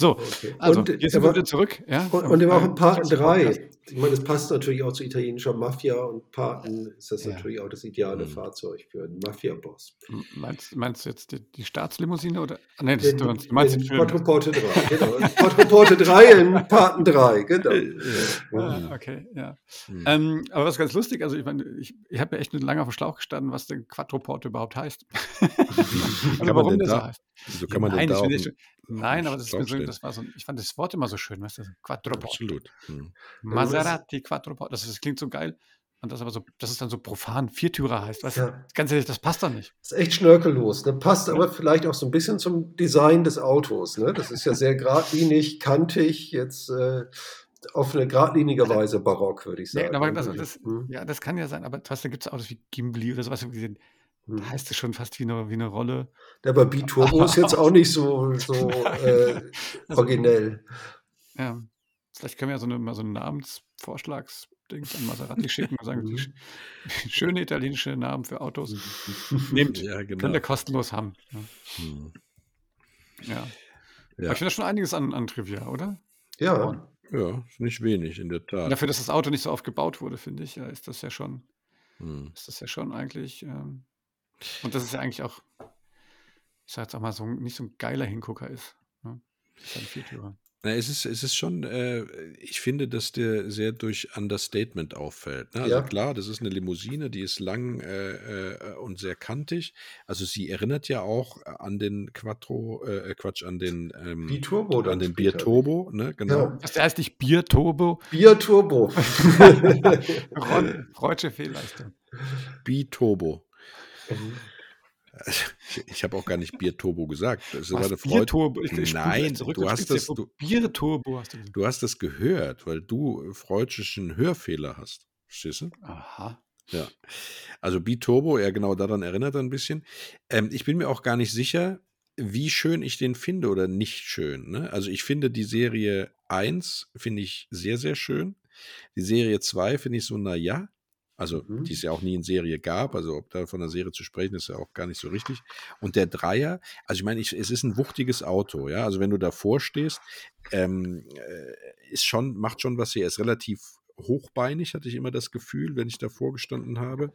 So, okay. also und, jetzt sind wir wieder zurück. Ja? Und, und er war auch in Part 3. Ich meine, das passt natürlich auch zu italienischer Mafia und Paten ist das ja. natürlich auch das ideale mhm. Fahrzeug für einen Mafia-Boss. Meinst, meinst, du jetzt die, die Staatslimousine oder? Ah, nee, das den, du, du meinst den Quattroporte 3, genau. Quattroporte 3 in Paten 3, genau. Ja, okay, ja. Mhm. Ähm, aber was ganz lustig, also ich meine, ich, ich habe ja echt lange auf dem Schlauch gestanden, was denn Quattroporte überhaupt heißt. also warum das so heißt. So kann man Nein, denn da schon, Nein, aber das, ist so, das war so, ich fand das Wort immer so schön, weißt du, Quattroporte. Absolut. Hm. Maserati Quattroporte, das, das klingt so geil. Und das aber so, das ist dann so profan, Viertürer heißt, weißt ja. Ganz ehrlich, das passt dann nicht. Das ist echt schnörkellos. Ne? Passt ja. aber vielleicht auch so ein bisschen zum Design des Autos. Ne? Das ist ja sehr geradlinig, kantig, jetzt äh, auf eine geradlinige Weise barock, würde ich sagen. Ja, aber das, das, hm. ja, das kann ja sein, aber weißt, da gibt es Autos wie Gimbli oder sowas. Gesehen. Da hm. heißt es schon fast wie eine, wie eine Rolle. Ja, aber B-Turbo ist jetzt auch nicht so, so äh, originell. Ja, vielleicht können wir ja so, eine, mal so einen Namensvorschlagsding an Maserati schicken und sagen, mhm. schöne italienische Namen für Autos. Nehmt, ja, genau. könnt ihr kostenlos haben. Ja. Mhm. ja. ja. Ich finde das schon einiges an, an Trivia, oder? Ja. Ja, nicht wenig, in der Tat. Dafür, dass das Auto nicht so oft gebaut wurde, finde ich, ist das ja schon, hm. ist das ja schon eigentlich ähm, und das ist ja eigentlich auch, ich sage jetzt auch mal, so nicht so ein geiler Hingucker ist. Ne? Das ist ein Viertürer. Na, es ist, es ist schon, äh, ich finde, dass der sehr durch Understatement auffällt. Ne? Also ja. klar, das ist eine Limousine, die ist lang äh, äh, und sehr kantig. Also sie erinnert ja auch an den Quattro, äh, Quatsch, an den ähm, Biturbo, an den Bierturbo, ne? Genau. Ja. Das heißt nicht Bierturbo. Bierturbo. Freudsche Fehlleistung. Biturbo. Mhm. Ich, ich habe auch gar nicht Bierturbo gesagt. Das war eine Bierturbo. Nein, du hast das. Du, Bierturbo hast du gesagt. Du hast das gehört, weil du freudschen Hörfehler hast. Verstehst du? Aha. Ja. Also Biturbo, ja genau daran erinnert er ein bisschen. Ähm, ich bin mir auch gar nicht sicher, wie schön ich den finde oder nicht schön. Ne? Also ich finde die Serie 1 finde ich sehr, sehr schön. Die Serie 2 finde ich so, naja. Also, mhm. die es ja auch nie in Serie gab. Also, ob da von einer Serie zu sprechen, ist ja auch gar nicht so richtig. Und der Dreier, also ich meine, ich, es ist ein wuchtiges Auto, ja. Also, wenn du davor stehst, ähm, äh, ist schon, macht schon was hier. Er ist relativ hochbeinig, hatte ich immer das Gefühl, wenn ich davor gestanden habe.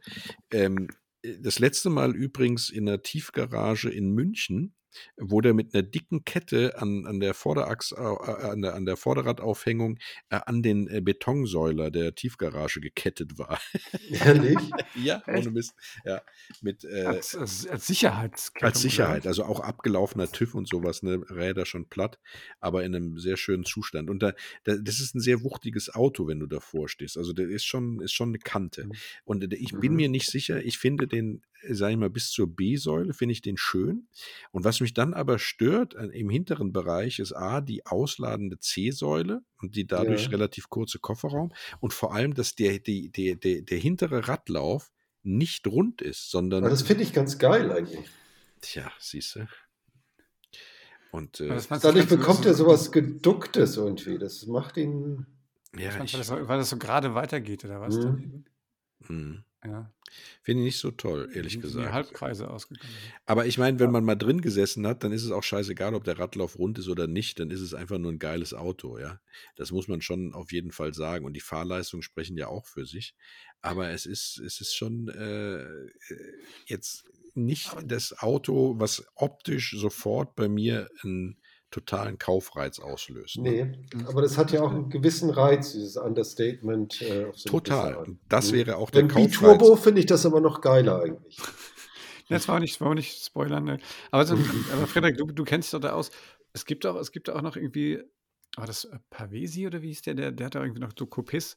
Ähm, äh, das letzte Mal übrigens in der Tiefgarage in München wo der mit einer dicken Kette an, an der Vorderachs, äh, an, der, an der Vorderradaufhängung äh, an den äh, Betonsäuler der Tiefgarage gekettet war. Ehrlich? ja, ohne Mist. Ja, mit, äh, als, als, als Sicherheitskette. Als Sicherheit, also auch abgelaufener TÜV und sowas, ne, Räder schon platt, aber in einem sehr schönen Zustand. Und da, da, das ist ein sehr wuchtiges Auto, wenn du davor stehst. Also der ist schon, ist schon eine Kante. Mhm. Und äh, ich bin mhm. mir nicht sicher, ich finde den sage ich mal, bis zur B-Säule finde ich den schön. Und was mich dann aber stört äh, im hinteren Bereich ist A, die ausladende C-Säule und die dadurch ja. relativ kurze Kofferraum und vor allem, dass der, die, die, der, der hintere Radlauf nicht rund ist, sondern. Aber das finde ich ganz geil eigentlich. Tja, siehst du. Und äh, dadurch bekommt er sowas Geducktes irgendwie. Das macht ihn. Ja, ich, weil, das so, weil das so gerade weitergeht, oder was? Mhm. Ja. Finde ich nicht so toll, ehrlich sind gesagt. Die Halbkreise ausgegangen. Aber ich meine, wenn ja. man mal drin gesessen hat, dann ist es auch scheißegal, ob der Radlauf rund ist oder nicht. Dann ist es einfach nur ein geiles Auto, ja. Das muss man schon auf jeden Fall sagen. Und die Fahrleistungen sprechen ja auch für sich. Aber es ist, es ist schon äh, äh jetzt nicht das Auto, was optisch sofort bei mir ein totalen Kaufreiz auslöst. Ne? Nee, aber das hat ja auch einen gewissen Reiz, dieses Understatement. Äh, so Total. Das mhm. wäre auch der Kaufreiz. Turbo finde ich das aber noch geiler eigentlich. Das war nicht, war nicht spoilern. Ne? Aber, so, aber Frederik, du, du kennst dich doch da aus. Es gibt auch, es gibt auch noch irgendwie, war das Pavesi oder wie hieß der? Der, der hat da irgendwie noch so Coupés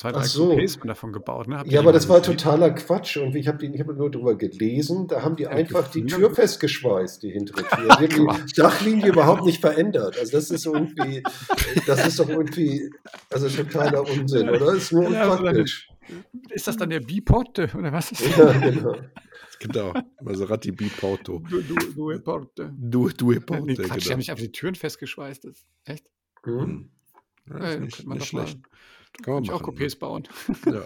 zwei, drei so. Coupés davon gebaut. Ne? ja, aber das war totaler Quatsch. Und ich habe hab nur darüber gelesen. Da haben die ja, einfach die Tür festgeschweißt, die hintere Tür. Die haben die Dachlinie überhaupt nicht verändert. Also das ist irgendwie, das ist doch irgendwie, also totaler Unsinn, oder? Das ist nur unpraktisch. Ist das dann der Biporte oder was? Ja, genau. Genau, Maserati Biporto. Du, du, du Porte. Du, du Porte, nee, Quatsch, genau. die haben nicht auf die Türen festgeschweißt. Das, echt? Mhm. Ja, das ist nicht, nicht schlecht. Mal, kann man auch Coupés ne? bauen. Ja.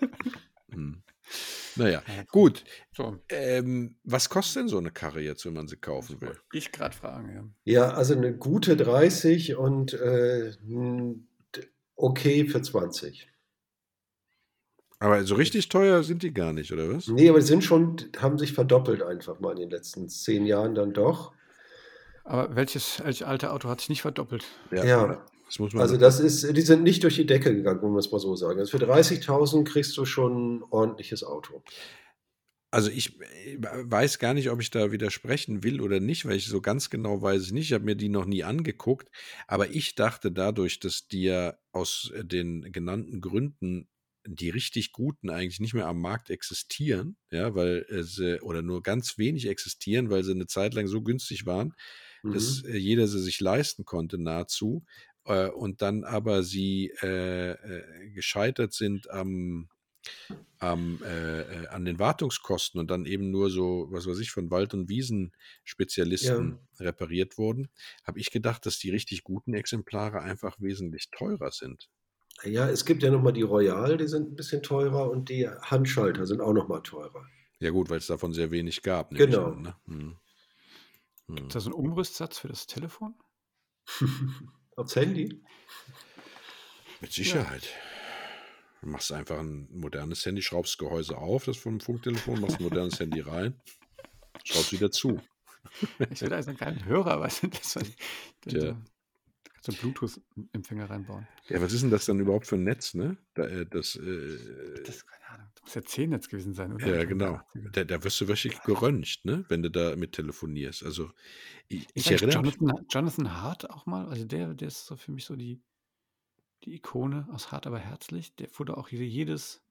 Hm. Naja, gut. So. Ähm, was kostet denn so eine Karre jetzt, wenn man sie kaufen will? Ich gerade fragen, ja. Ja, also eine gute 30 und äh, okay für 20. Aber so richtig teuer sind die gar nicht, oder was? Nee, aber die sind schon, haben sich verdoppelt einfach mal in den letzten zehn Jahren dann doch. Aber welches, welches alte Auto hat sich nicht verdoppelt? Ja, ja. Das also das ist, die sind nicht durch die Decke gegangen, muss man es mal so sagen. Also für 30.000 kriegst du schon ein ordentliches Auto. Also ich äh, weiß gar nicht, ob ich da widersprechen will oder nicht, weil ich so ganz genau weiß ich nicht. Ich habe mir die noch nie angeguckt. Aber ich dachte dadurch, dass die ja aus den genannten Gründen die richtig guten eigentlich nicht mehr am Markt existieren, ja, weil sie oder nur ganz wenig existieren, weil sie eine Zeit lang so günstig waren, mhm. dass jeder sie sich leisten konnte nahezu, äh, und dann aber sie äh, äh, gescheitert sind am, am, äh, äh, an den Wartungskosten und dann eben nur so, was weiß ich, von Wald- und Wiesenspezialisten ja. repariert wurden, habe ich gedacht, dass die richtig guten Exemplare einfach wesentlich teurer sind. Ja, es gibt ja nochmal die Royal, die sind ein bisschen teurer und die Handschalter sind auch nochmal teurer. Ja gut, weil es davon sehr wenig gab. Genau. An, ne? hm. Hm. Gibt es da so einen Umrüstsatz für das Telefon? Aufs Handy? Mit Sicherheit. Ja. Du machst einfach ein modernes Handy, schraubst das Gehäuse auf, das vom Funktelefon, machst ein modernes Handy rein, schraubst wieder zu. Ich will also keinen Hörer, was das? Ja. So einen Bluetooth-Empfänger reinbauen. Ja, was ist denn das dann überhaupt für ein Netz, ne? Da, äh, das, äh, das, keine Ahnung. Muss ja C-Netz gewesen sein, oder? Ja, genau. Da, da wirst du wirklich geröntgt, ne? Wenn du da mit telefonierst. Also, ich, ich erinnere Jonathan, Jonathan Hart auch mal, also der, der ist so für mich so die, die Ikone aus Hart aber herzlich. Der wurde auch jedes,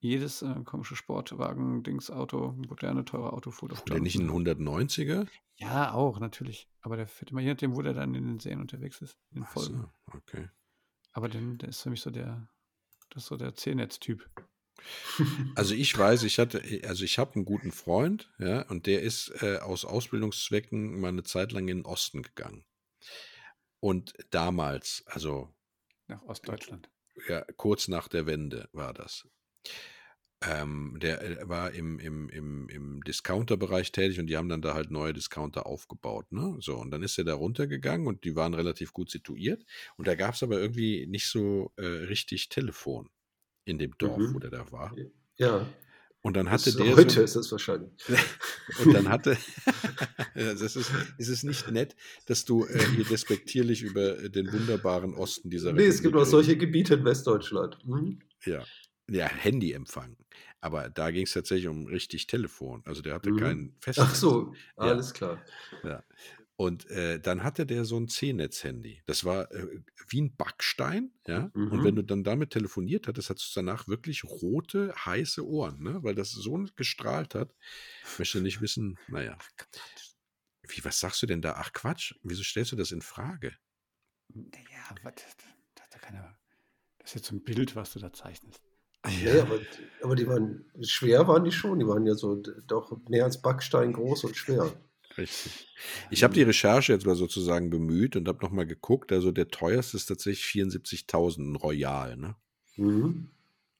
jedes äh, komische Sportwagen, Dings, Auto, moderne, teure Auto fuhr doch Der nicht ein 190er? Ja, auch, natürlich. Aber der fährt immer, je nachdem, wo der dann in den Serien unterwegs ist, in den Folgen. So, okay. Aber den, der ist für mich so der, das ist so der C-Netz-Typ. Also ich weiß, ich hatte, also ich habe einen guten Freund, ja, und der ist äh, aus Ausbildungszwecken mal eine Zeit lang in den Osten gegangen. Und damals, also nach Ostdeutschland. Ja, kurz nach der Wende war das. Ähm, der äh, war im, im, im, im Discounter-Bereich tätig und die haben dann da halt neue Discounter aufgebaut. Ne? So, und dann ist er da runtergegangen und die waren relativ gut situiert. Und da gab es aber irgendwie nicht so äh, richtig Telefon in dem Dorf, mhm. wo der da war. Ja. Und dann hatte der. Heute so, ist es wahrscheinlich. und dann hatte. das ist, ist es nicht nett, dass du äh, hier despektierlich über äh, den wunderbaren Osten dieser Nee, es gibt auch solche Gebiete in Westdeutschland. Mhm. Ja. Ja, Handyempfang. Aber da ging es tatsächlich um richtig Telefon. Also der hatte mhm. kein Festnetz. Ach so, alles ja. klar. Ja. Und äh, dann hatte der so ein C-Netz-Handy. Das war äh, wie ein Backstein, ja. Mhm. Und wenn du dann damit telefoniert hattest, hattest du danach wirklich rote, heiße Ohren, ne? Weil das so gestrahlt hat. Ich möchte nicht wissen, naja. Wie, was sagst du denn da? Ach Quatsch, wieso stellst du das in Frage? Naja, was, das, keine, das ist jetzt so ein Bild, was du da zeichnest. Ja, ja aber, aber, die waren schwer, waren die schon. Die waren ja so doch mehr als Backstein groß und schwer. Richtig. Ich habe die Recherche jetzt mal sozusagen bemüht und habe nochmal geguckt. Also der teuerste ist tatsächlich 74.000 Royal, ne? Mhm.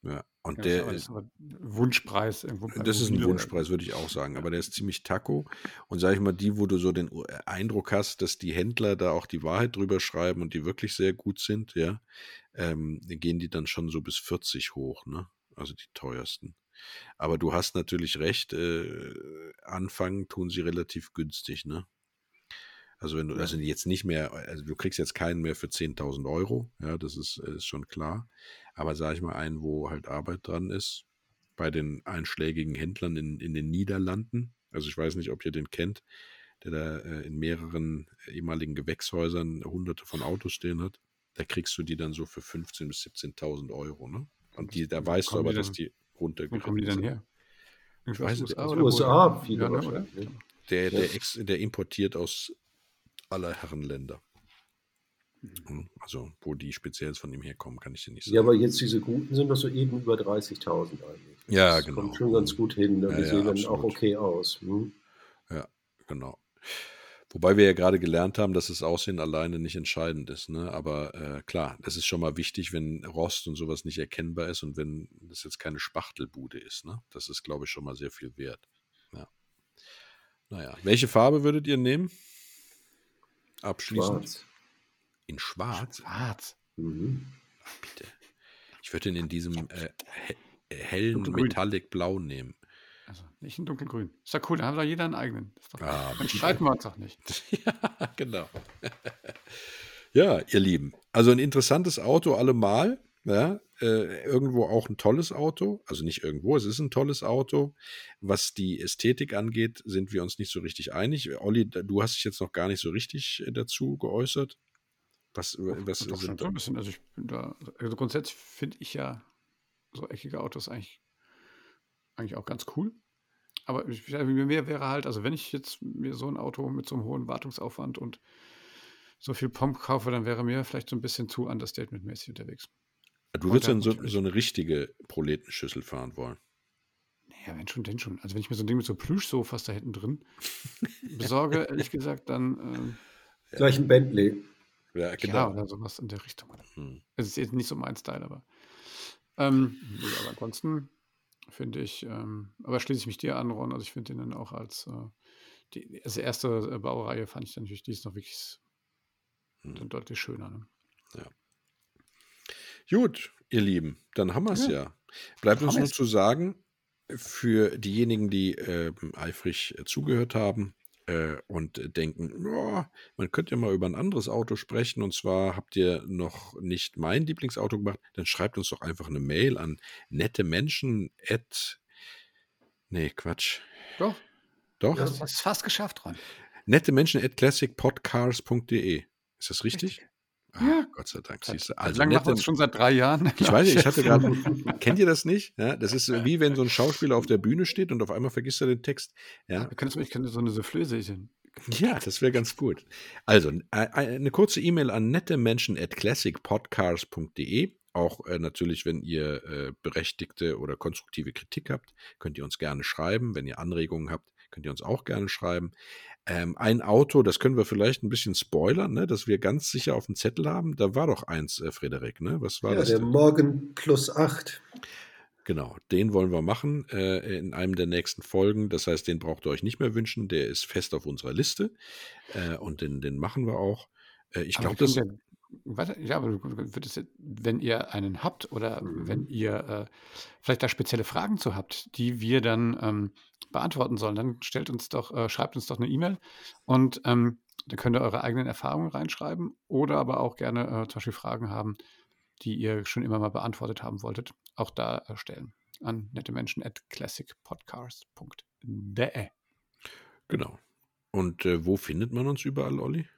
Ja, und ja, der ist Wunschpreis irgendwo. Das ist ein Wunschpreis, würde ich auch sagen. Aber der ist ziemlich taco. Und sage ich mal, die, wo du so den Eindruck hast, dass die Händler da auch die Wahrheit drüber schreiben und die wirklich sehr gut sind, ja, ähm, gehen die dann schon so bis 40 hoch, ne? Also die teuersten. Aber du hast natürlich recht, äh, anfangen tun sie relativ günstig, ne? Also wenn du, also jetzt nicht mehr, also du kriegst jetzt keinen mehr für 10.000 Euro, ja, das ist, ist schon klar. Aber sage ich mal einen, wo halt Arbeit dran ist, bei den einschlägigen Händlern in, in den Niederlanden. Also ich weiß nicht, ob ihr den kennt, der da äh, in mehreren ehemaligen Gewächshäusern hunderte von Autos stehen hat. Da kriegst du die dann so für 15.000 bis 17.000 Euro, ne? Und die, da weißt du aber, dass die runter. Wo kommen die dann her? Ich weiß nicht. USA, USA viele ja, ne, oder? Der, der, ex, der importiert aus aller Herren Länder. Mhm. Hm, also, wo die speziell von ihm herkommen, kann ich dir nicht sagen. Ja, aber jetzt diese guten sind doch so eben über 30.000 eigentlich. Ja, das genau. Kommt schon ganz gut hin. Ne? Die ja, sehen ja, dann auch okay aus. Hm? Ja, genau. Wobei wir ja gerade gelernt haben, dass das Aussehen alleine nicht entscheidend ist. Ne? Aber äh, klar, das ist schon mal wichtig, wenn Rost und sowas nicht erkennbar ist und wenn das jetzt keine Spachtelbude ist. Ne? Das ist, glaube ich, schon mal sehr viel wert. Ja. Naja, welche Farbe würdet ihr nehmen? Abschließend. Schwarz. In Schwarz? Schwarz. Mhm. Ach, bitte. Ich würde ihn in diesem äh, he hellen Metallic Blau nehmen. Also nicht in dunkelgrün. Ist ja cool, dann haben wir jeder einen eigenen. Doch, ah, dann streiten wir uns doch nicht. ja, genau. ja, ihr Lieben. Also ein interessantes Auto allemal. Ja, äh, irgendwo auch ein tolles Auto. Also nicht irgendwo, es ist ein tolles Auto. Was die Ästhetik angeht, sind wir uns nicht so richtig einig. Olli, du hast dich jetzt noch gar nicht so richtig äh, dazu geäußert. Was, was doch, sind schon ein bisschen. Also ich bin da, also grundsätzlich finde ich ja so eckige Autos eigentlich, eigentlich auch ganz cool. Aber ich, mir wäre halt, also wenn ich jetzt mir so ein Auto mit so einem hohen Wartungsaufwand und so viel Pomp kaufe, dann wäre mir vielleicht so ein bisschen zu understatement-mäßig unterwegs. Du würdest dann so, so, eine richtige Proletenschüssel fahren wollen. Ja, wenn schon, denn schon. Also wenn ich mir so ein Ding mit so Plüschsofas da hinten drin besorge, ehrlich gesagt, dann. Ähm, Gleich ein Bentley. Ja, genau. Ja, oder sowas in der Richtung. Hm. Es ist jetzt nicht so mein Style, aber. Ähm, aber ansonsten finde ich, ähm, aber schließe ich mich dir an, Ron. Also ich finde den dann auch als äh, die also erste äh, Baureihe fand ich dann natürlich, die ist noch wirklich hm. deutlich schöner. Ne? Ja. Gut, ihr Lieben, dann haben wir es ja. ja. Bleibt uns nur zu sagen, für diejenigen, die äh, eifrig äh, zugehört haben, äh, und denken, oh, man könnte ja mal über ein anderes Auto sprechen und zwar habt ihr noch nicht mein Lieblingsauto gemacht, dann schreibt uns doch einfach eine Mail an nette Menschen at Nee, Quatsch. Doch. Doch. Du hast es fast geschafft, Ron. Nette Menschen at classicpodcars.de. Ist das richtig? richtig. Ah, ja. Gott sei Dank, siehst du. Also lange machen wir es schon seit drei Jahren. Ich weiß nicht, ich hatte gerade, kennt ihr das nicht? Ja, das ist wie wenn so ein Schauspieler auf der Bühne steht und auf einmal vergisst er den Text. Ja. Ich könnte, ich könnte so eine Soufflöse sehen. Ja, das wäre ganz gut. Also, eine kurze E-Mail an nettemenschen at classicpodcast.de. Auch äh, natürlich, wenn ihr äh, berechtigte oder konstruktive Kritik habt, könnt ihr uns gerne schreiben. Wenn ihr Anregungen habt, könnt ihr uns auch gerne schreiben. Ähm, ein Auto, das können wir vielleicht ein bisschen spoilern, ne, dass wir ganz sicher auf dem Zettel haben. Da war doch eins, äh, Frederik, ne? Was war ja, das? Der denn? Morgen plus acht. Genau, den wollen wir machen äh, in einem der nächsten Folgen. Das heißt, den braucht ihr euch nicht mehr wünschen. Der ist fest auf unserer Liste äh, und den, den machen wir auch. Äh, ich glaube, das. Warte, ja, aber wenn ihr einen habt oder mhm. wenn ihr äh, vielleicht da spezielle Fragen zu habt, die wir dann ähm, beantworten sollen, dann stellt uns doch, äh, schreibt uns doch eine E-Mail und ähm, dann könnt ihr eure eigenen Erfahrungen reinschreiben oder aber auch gerne äh, zum Beispiel Fragen haben, die ihr schon immer mal beantwortet haben wolltet, auch da äh, stellen an nette Menschen at classicpodcast.de. Genau. Und äh, wo findet man uns überall, Olli?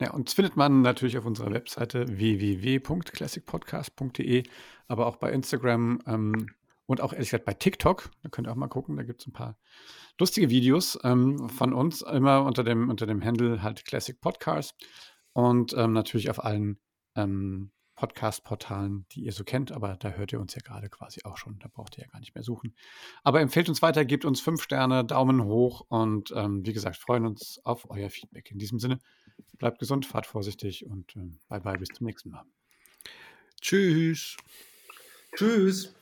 Ja, uns findet man natürlich auf unserer Webseite www.classicpodcast.de, aber auch bei Instagram ähm, und auch ehrlich gesagt bei TikTok. Da könnt ihr auch mal gucken, da gibt es ein paar lustige Videos ähm, von uns, immer unter dem, unter dem Handle halt Classic Podcast und ähm, natürlich auf allen ähm, Podcast-Portalen, die ihr so kennt, aber da hört ihr uns ja gerade quasi auch schon. Da braucht ihr ja gar nicht mehr suchen. Aber empfehlt uns weiter, gebt uns fünf Sterne, Daumen hoch und ähm, wie gesagt, freuen uns auf euer Feedback. In diesem Sinne, bleibt gesund, fahrt vorsichtig und ähm, bye bye, bis zum nächsten Mal. Tschüss. Tschüss.